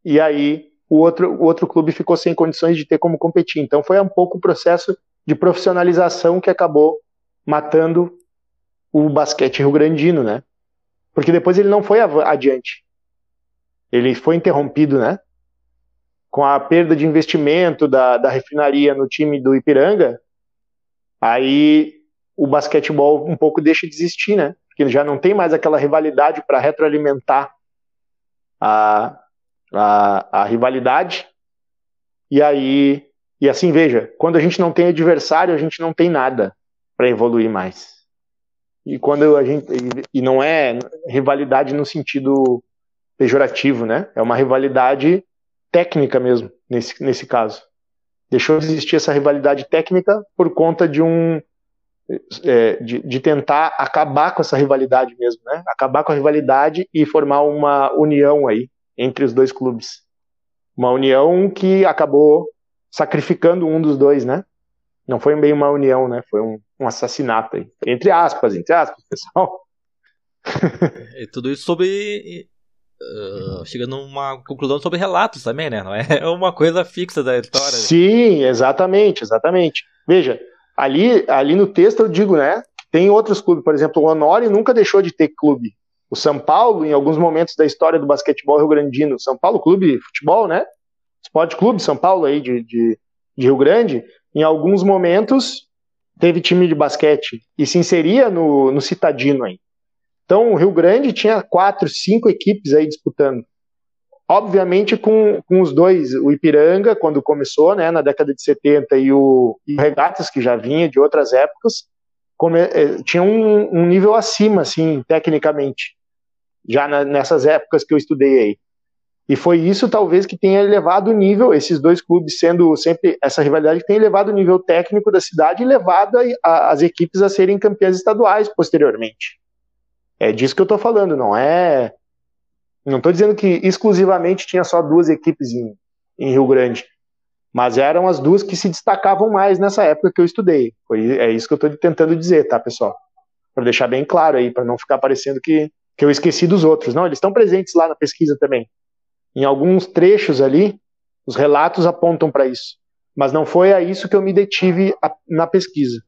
e aí o outro, o outro clube ficou sem condições de ter como competir. Então foi um pouco o processo de profissionalização que acabou matando o basquete rio-grandino, né? Porque depois ele não foi adiante. Ele foi interrompido, né? Com a perda de investimento da, da refinaria no time do Ipiranga, aí o basquetebol um pouco deixa de existir, né? Porque já não tem mais aquela rivalidade para retroalimentar a, a, a rivalidade. E aí, e assim, veja, quando a gente não tem adversário, a gente não tem nada para evoluir mais. E quando a gente e não é rivalidade no sentido pejorativo, né? É uma rivalidade técnica mesmo nesse nesse caso. Deixou de existir essa rivalidade técnica por conta de um é, de, de, tentar acabar com essa rivalidade mesmo, né? Acabar com a rivalidade e formar uma união aí entre os dois clubes. Uma união que acabou sacrificando um dos dois, né? Não foi bem uma união, né? Foi um, um assassinato aí. Entre aspas, entre aspas, pessoal. e tudo isso sobre. Uh, chega numa conclusão sobre relatos também, né? Não é uma coisa fixa da história. Sim, exatamente, exatamente. Veja, ali, ali no texto eu digo, né? Tem outros clubes, por exemplo, o Honório nunca deixou de ter clube. O São Paulo, em alguns momentos da história do basquetebol rio-grandino, São Paulo Clube de Futebol, né? Esporte Clube São Paulo aí de, de, de Rio Grande, em alguns momentos teve time de basquete e se inseria no, no Citadino aí. Então o Rio Grande tinha quatro, cinco equipes aí disputando. Obviamente com, com os dois, o Ipiranga, quando começou, né, na década de 70, e o, e o Regatas, que já vinha de outras épocas, come, eh, tinha um, um, nível acima, assim, tecnicamente, já na, nessas épocas que eu estudei aí. E foi isso, talvez, que tenha elevado o nível, esses dois clubes sendo sempre essa rivalidade, que tem elevado o nível técnico da cidade e levado a, a, as equipes a serem campeãs estaduais posteriormente. É disso que eu estou falando, não é. Não estou dizendo que exclusivamente tinha só duas equipes em, em Rio Grande, mas eram as duas que se destacavam mais nessa época que eu estudei. Foi, é isso que eu estou tentando dizer, tá, pessoal? Para deixar bem claro aí, para não ficar parecendo que, que eu esqueci dos outros. Não, eles estão presentes lá na pesquisa também. Em alguns trechos ali, os relatos apontam para isso. Mas não foi a isso que eu me detive a, na pesquisa.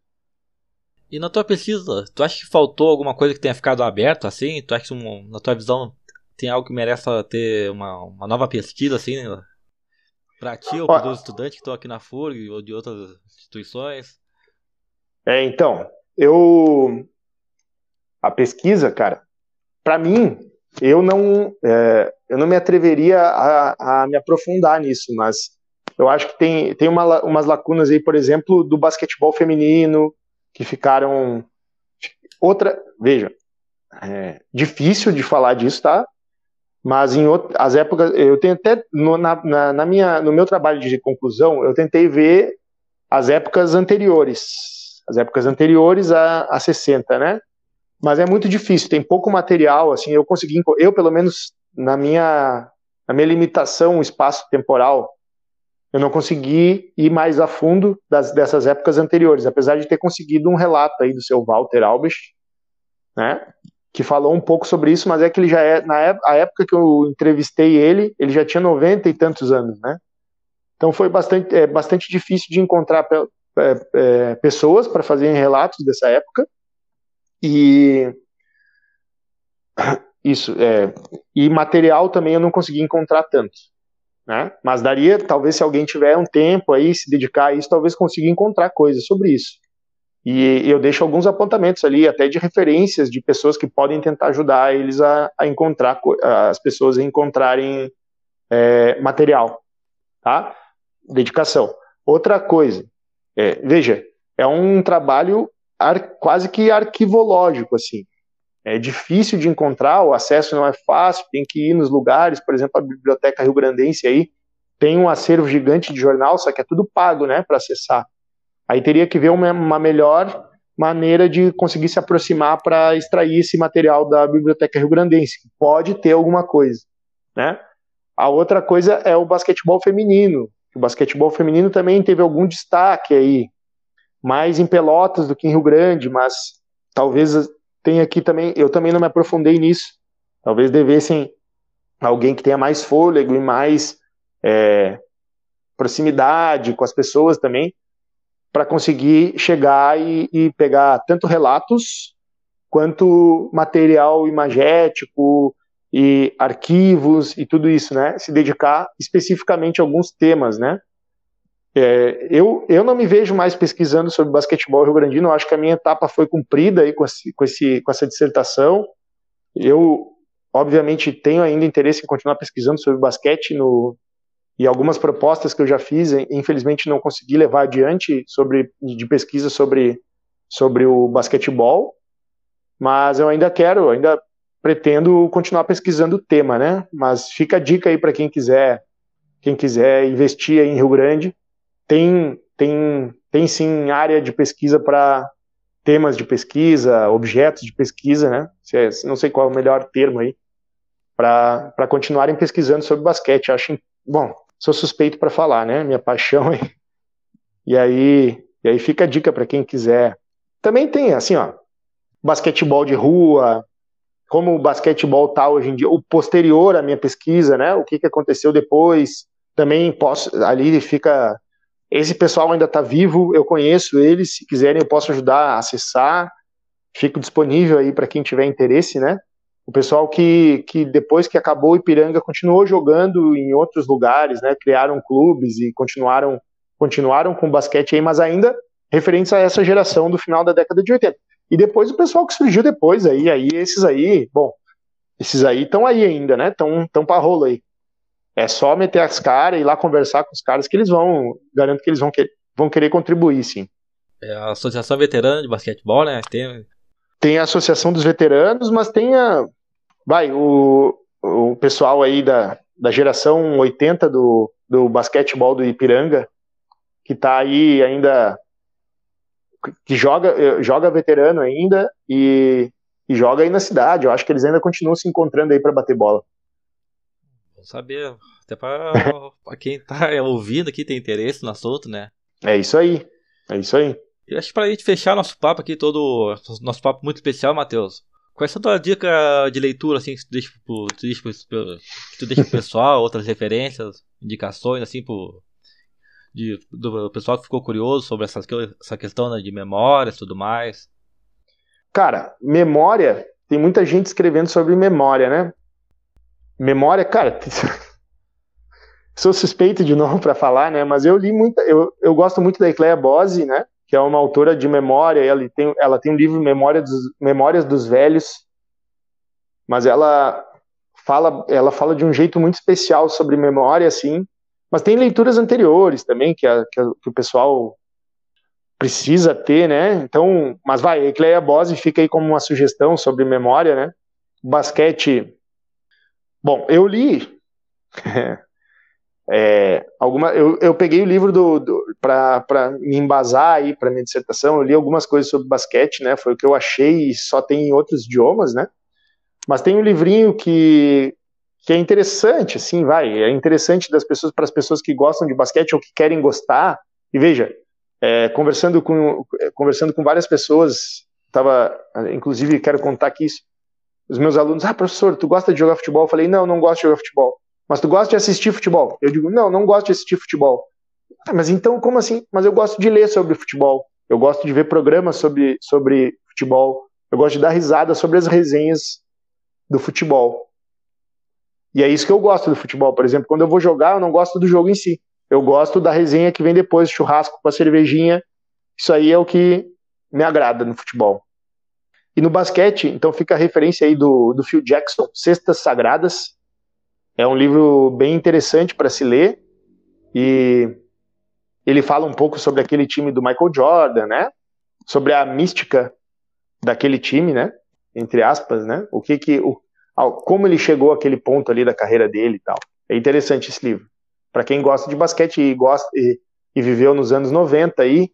E na tua pesquisa, tu acha que faltou alguma coisa que tenha ficado aberto assim? Tu acha que, um, na tua visão, tem algo que merece ter uma, uma nova pesquisa assim? Para ti ou para os estudantes que estão aqui na FURG ou de outras instituições? É, então, eu. A pesquisa, cara, para mim, eu não, é, eu não me atreveria a, a, me aprofundar nisso, mas eu acho que tem, tem uma, umas lacunas aí, por exemplo, do basquetebol feminino, que ficaram. Outra. Veja, é difícil de falar disso, tá? Mas em outras, as épocas. Eu tenho até. No, na, na, na, minha, no meu trabalho de conclusão, eu tentei ver as épocas anteriores. As épocas anteriores a, a 60, né? mas é muito difícil, tem pouco material, assim, eu consegui, eu pelo menos na minha, na minha limitação espaço-temporal, eu não consegui ir mais a fundo das, dessas épocas anteriores, apesar de ter conseguido um relato aí do seu Walter Albrecht, né, que falou um pouco sobre isso, mas é que ele já é, na época, que eu entrevistei ele, ele já tinha 90 e tantos anos, né, então foi bastante, é, bastante difícil de encontrar é, é, pessoas para fazerem relatos dessa época, e isso, é, e material também eu não consegui encontrar tanto. Né? Mas daria, talvez se alguém tiver um tempo aí, se dedicar a isso, talvez consiga encontrar coisas sobre isso. E eu deixo alguns apontamentos ali, até de referências de pessoas que podem tentar ajudar eles a, a encontrar, as pessoas a encontrarem é, material, tá? Dedicação. Outra coisa, é, veja, é um trabalho quase que arquivológico, assim. É difícil de encontrar, o acesso não é fácil, tem que ir nos lugares, por exemplo, a Biblioteca Rio Grandense aí tem um acervo gigante de jornal, só que é tudo pago, né, para acessar. Aí teria que ver uma, uma melhor maneira de conseguir se aproximar para extrair esse material da Biblioteca Rio Grandense, pode ter alguma coisa, né? A outra coisa é o basquetebol feminino. O basquetebol feminino também teve algum destaque aí, mais em Pelotas do que em Rio Grande, mas talvez tem aqui também, eu também não me aprofundei nisso. Talvez devessem alguém que tenha mais fôlego e mais é, proximidade com as pessoas também, para conseguir chegar e, e, pegar tanto relatos quanto material imagético e arquivos e tudo isso, né? Se dedicar especificamente a alguns temas, né? É, eu, eu não me vejo mais pesquisando sobre basquetebol rio-grandino, acho que a minha etapa foi cumprida aí com, esse, com, esse, com essa dissertação. Eu, obviamente, tenho ainda interesse em continuar pesquisando sobre basquete no, e algumas propostas que eu já fiz, infelizmente não consegui levar adiante sobre, de pesquisa sobre, sobre o basquetebol, mas eu ainda quero, ainda pretendo continuar pesquisando o tema, né? Mas fica a dica aí para quem quiser, quem quiser investir em Rio Grande, tem, tem, tem sim área de pesquisa para temas de pesquisa, objetos de pesquisa, né? É, não sei qual é o melhor termo aí, para continuarem pesquisando sobre basquete. Acho, bom, sou suspeito para falar, né? Minha paixão. E aí, e aí fica a dica para quem quiser. Também tem, assim, ó, basquetebol de rua, como o basquetebol tá hoje em dia, o posterior à minha pesquisa, né? O que, que aconteceu depois. Também posso, ali fica esse pessoal ainda está vivo, eu conheço eles, se quiserem eu posso ajudar a acessar, fico disponível aí para quem tiver interesse, né? O pessoal que, que depois que acabou o Ipiranga continuou jogando em outros lugares, né? Criaram clubes e continuaram continuaram com basquete aí, mas ainda referentes a essa geração do final da década de 80. E depois o pessoal que surgiu depois aí, aí esses aí, bom, esses aí estão aí ainda, né? Estão tão para rolo aí. É só meter as caras e ir lá conversar com os caras que eles vão, garanto que eles vão, que, vão querer contribuir, sim. É a Associação Veterana de Basquetebol, né? Tem, tem a Associação dos Veteranos, mas tem a. Vai, o, o pessoal aí da, da geração 80 do, do basquetebol do Ipiranga, que tá aí ainda. que joga, joga veterano ainda e, e joga aí na cidade. Eu acho que eles ainda continuam se encontrando aí para bater bola saber. Até pra quem tá ouvindo aqui tem interesse no assunto, né? É isso aí. É isso aí. E acho que pra gente fechar nosso papo aqui, todo. Nosso papo muito especial, Matheus. Qual é a tua dica de leitura, assim, que tu deixa pro, tu deixa pro, que tu deixa pro pessoal, outras referências, indicações, assim, pro, de, do pessoal que ficou curioso sobre essa, questão né, de memória e tudo mais? Cara, memória, tem muita gente escrevendo sobre memória, né? Memória, cara, sou suspeito de novo para falar, né? Mas eu li muita, eu, eu gosto muito da Ecleia Bose, né? Que é uma autora de memória. Ela tem, ela tem um livro Memória dos, Memórias dos Velhos, mas ela fala, ela fala de um jeito muito especial sobre memória, assim. Mas tem leituras anteriores também que, a, que, a, que o pessoal precisa ter, né? Então, mas vai, Ecleia Bose fica aí como uma sugestão sobre memória, né? Basquete Bom, eu li. é, alguma, eu, eu peguei o livro do, do para me embasar aí para minha dissertação. Eu li algumas coisas sobre basquete, né? Foi o que eu achei e só tem em outros idiomas, né? Mas tem um livrinho que, que é interessante, assim, vai. É interessante das pessoas para as pessoas que gostam de basquete ou que querem gostar. E veja, é, conversando com conversando com várias pessoas, tava, inclusive quero contar aqui isso os meus alunos, ah, professor, tu gosta de jogar futebol? Eu falei, não, não gosto de jogar futebol. Mas tu gosta de assistir futebol? Eu digo, não, não gosto de assistir futebol. Ah, mas então, como assim? Mas eu gosto de ler sobre futebol. Eu gosto de ver programas sobre, sobre futebol. Eu gosto de dar risada sobre as resenhas do futebol. E é isso que eu gosto do futebol. Por exemplo, quando eu vou jogar, eu não gosto do jogo em si. Eu gosto da resenha que vem depois, churrasco com a cervejinha. Isso aí é o que me agrada no futebol. E no basquete, então fica a referência aí do, do Phil Jackson, Cestas Sagradas. É um livro bem interessante para se ler. E ele fala um pouco sobre aquele time do Michael Jordan, né? Sobre a mística daquele time, né? Entre aspas, né? O que que o, como ele chegou àquele ponto ali da carreira dele e tal. É interessante esse livro. Para quem gosta de basquete e gosta e, e, viveu nos anos 90 aí,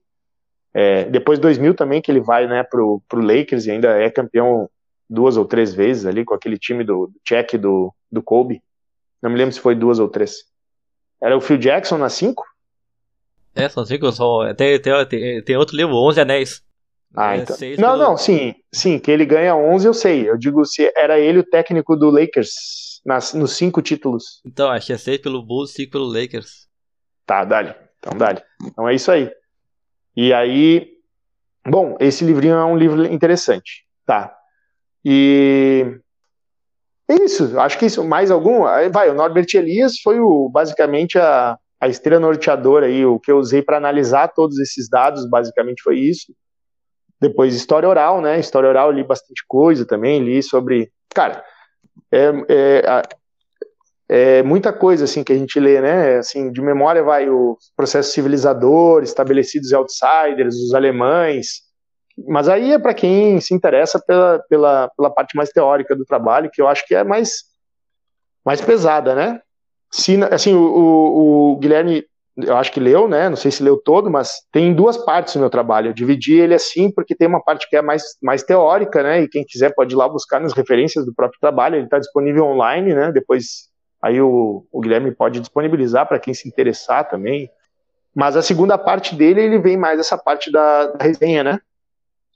é, depois de 2000 também, que ele vai né, pro, pro Lakers e ainda é campeão duas ou três vezes ali com aquele time do, do do, do Kobe. Não me lembro se foi duas ou três. Era o Phil Jackson na cinco? É, são cinco, só, tem, tem, tem, tem outro livro, 11 Anéis. Ah, é então. Não, pelo... não, sim, sim, que ele ganha 11 eu sei. Eu digo se era ele o técnico do Lakers nas, nos cinco títulos. Então, acho que é 6 pelo Bulls, 5 pelo Lakers. Tá, dali. Então, dali. Então é isso aí. E aí, bom, esse livrinho é um livro interessante, tá? E isso, acho que isso, mais algum? Vai, o Norbert Elias foi o, basicamente a, a estrela norteadora aí, o que eu usei para analisar todos esses dados, basicamente foi isso. Depois história oral, né? História oral li bastante coisa também, li sobre, cara, é, é, é, muita coisa assim que a gente lê, né? Assim, de memória vai o processo civilizador, estabelecidos outsiders, os alemães. Mas aí é para quem se interessa pela, pela, pela parte mais teórica do trabalho, que eu acho que é mais, mais pesada, né? Se, assim, o, o, o Guilherme, eu acho que leu, né? Não sei se leu todo, mas tem duas partes no meu trabalho. Eu dividi ele assim porque tem uma parte que é mais, mais teórica, né? E quem quiser pode ir lá buscar nas referências do próprio trabalho. Ele está disponível online, né? Depois Aí o, o Guilherme pode disponibilizar para quem se interessar também. Mas a segunda parte dele, ele vem mais essa parte da, da resenha, né?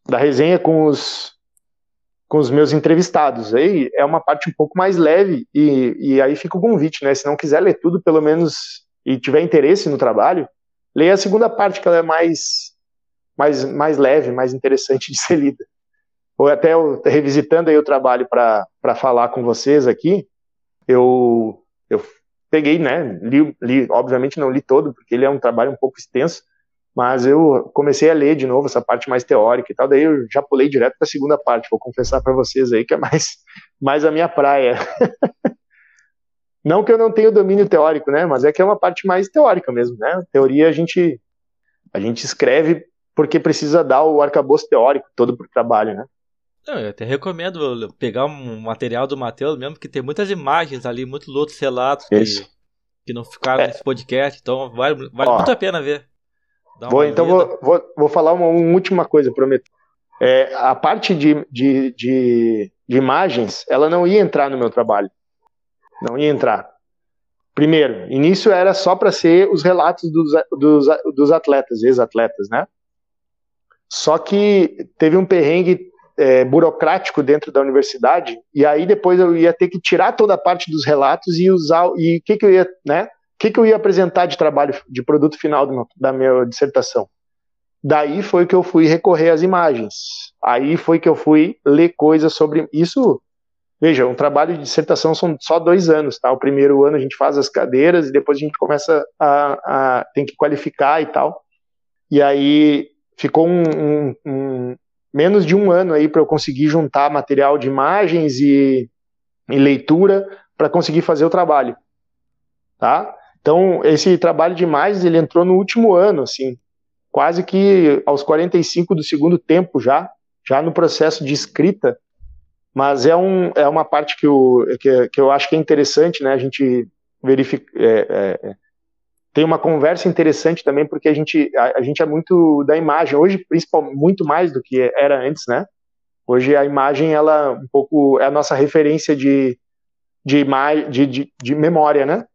Da resenha com os, com os meus entrevistados. Aí é uma parte um pouco mais leve e, e aí fica o convite, né? Se não quiser ler tudo, pelo menos, e tiver interesse no trabalho, leia a segunda parte, que ela é mais, mais, mais leve, mais interessante de ser lida. Ou até eu, revisitando aí o trabalho para falar com vocês aqui, eu, eu peguei, né, li, li, obviamente não li todo, porque ele é um trabalho um pouco extenso, mas eu comecei a ler de novo essa parte mais teórica e tal, daí eu já pulei direto para a segunda parte, vou confessar para vocês aí que é mais, mais a minha praia. não que eu não tenha o domínio teórico, né, mas é que é uma parte mais teórica mesmo, né, teoria a gente, a gente escreve porque precisa dar o arcabouço teórico todo para o trabalho, né. Não, eu até recomendo pegar um material do Matheus mesmo, que tem muitas imagens ali, muitos outros relatos que, que, não ficaram é. nesse podcast, então vale, vale Ó, muito a pena ver. Vou, então vou, vou, vou, falar uma, uma, última coisa, prometo. É, a parte de, de, de, de imagens, ela não ia entrar no meu trabalho. Não ia entrar. Primeiro, início era só para ser os relatos dos, dos, dos atletas, ex-atletas, né? Só que teve um perrengue é, burocrático dentro da universidade, e aí depois eu ia ter que tirar toda a parte dos relatos e usar, e o que, que eu ia, né? Que, que eu ia apresentar de trabalho, de produto final do, da minha dissertação? Daí foi que eu fui recorrer às imagens. Aí foi que eu fui ler coisas sobre isso. Veja, um trabalho de dissertação são só dois anos, tá? O primeiro ano a gente faz as cadeiras e depois a gente começa a, a tem que qualificar e tal. E aí ficou um, um, um, menos de um ano aí para eu conseguir juntar material de imagens e, e leitura para conseguir fazer o trabalho, tá? Então esse trabalho de imagens ele entrou no último ano, assim, quase que aos 45 do segundo tempo já, já no processo de escrita, mas é, um, é uma parte que eu, que, que eu acho que é interessante, né? A gente verifica, é, é, tem uma conversa interessante também, porque a gente, a, a, gente é muito da imagem, hoje, principalmente, muito mais do que era antes, né? Hoje a imagem, ela um pouco é a nossa referência de, de, de, de, de memória, né?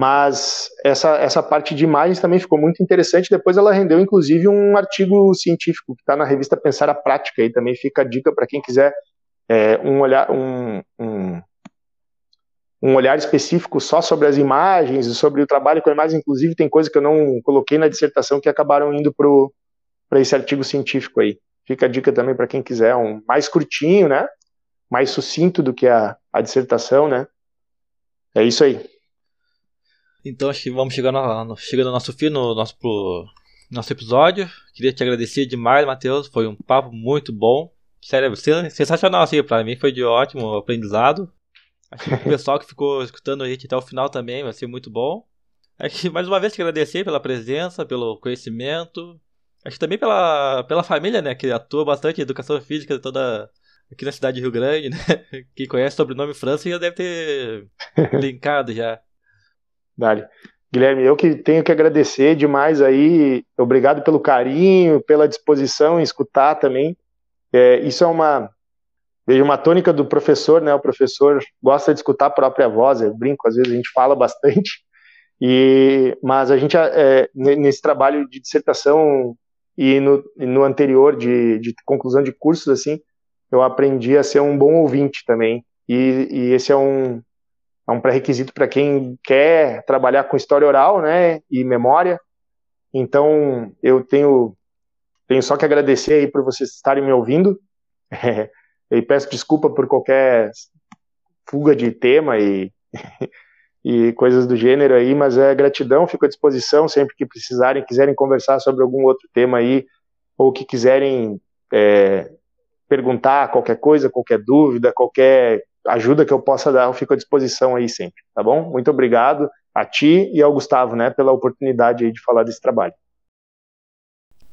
Mas essa, essa parte de imagens também ficou muito interessante. Depois ela rendeu, inclusive, um artigo científico que está na revista Pensar a Prática. E também fica a dica para quem quiser é, um olhar, um, um, um olhar específico só sobre as imagens e sobre o trabalho com a imagem. Inclusive, tem coisa que eu não coloquei na dissertação que acabaram indo para esse artigo científico aí. Fica a dica também para quem quiser, um mais curtinho, né? Mais sucinto do que a, a dissertação, né? É isso aí. Então, acho que vamos chegar no, chegando ao nosso fim, no nosso, pro, nosso episódio. Queria te agradecer demais, Matheus. Foi um papo muito bom. Sério, sensacional, assim, para mim foi de ótimo aprendizado. Acho que o pessoal que ficou escutando a gente até o final também vai ser muito bom. Acho que mais uma vez te agradecer pela presença, pelo conhecimento. Acho que também pela, pela família, né? Que atua bastante em educação física toda aqui na cidade de Rio Grande, né? Que conhece o sobrenome França já deve ter linkado já. Dali. Guilherme, eu que tenho que agradecer demais aí. Obrigado pelo carinho, pela disposição em escutar também. É, isso é uma vejo uma tônica do professor, né? O professor gosta de escutar a própria voz, eu brinco, às vezes a gente fala bastante, e, mas a gente, é, nesse trabalho de dissertação e no, no anterior de, de conclusão de cursos, assim, eu aprendi a ser um bom ouvinte também. E, e esse é um, é um pré-requisito para quem quer trabalhar com história oral, né, e memória. Então, eu tenho, tenho só que agradecer aí por vocês estarem me ouvindo. É, e peço desculpa por qualquer fuga de tema e, e coisas do gênero aí, mas é gratidão, fico à disposição sempre que precisarem, quiserem conversar sobre algum outro tema aí, ou que quiserem é, perguntar qualquer coisa, qualquer dúvida, qualquer ajuda que eu possa dar, eu fico à disposição aí sempre, tá bom? Muito obrigado a ti e ao Gustavo, né, pela oportunidade aí de falar desse trabalho.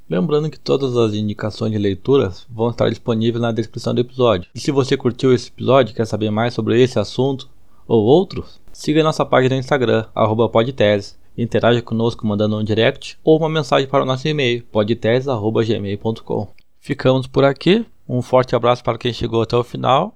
Lembrando que todas as indicações de leituras vão estar disponíveis na descrição do episódio. E se você curtiu esse episódio e quer saber mais sobre esse assunto ou outros, siga nossa página no Instagram, podtese, interaja conosco mandando um direct ou uma mensagem para o nosso e-mail, podtese.gmail.com. Ficamos por aqui, um forte abraço para quem chegou até o final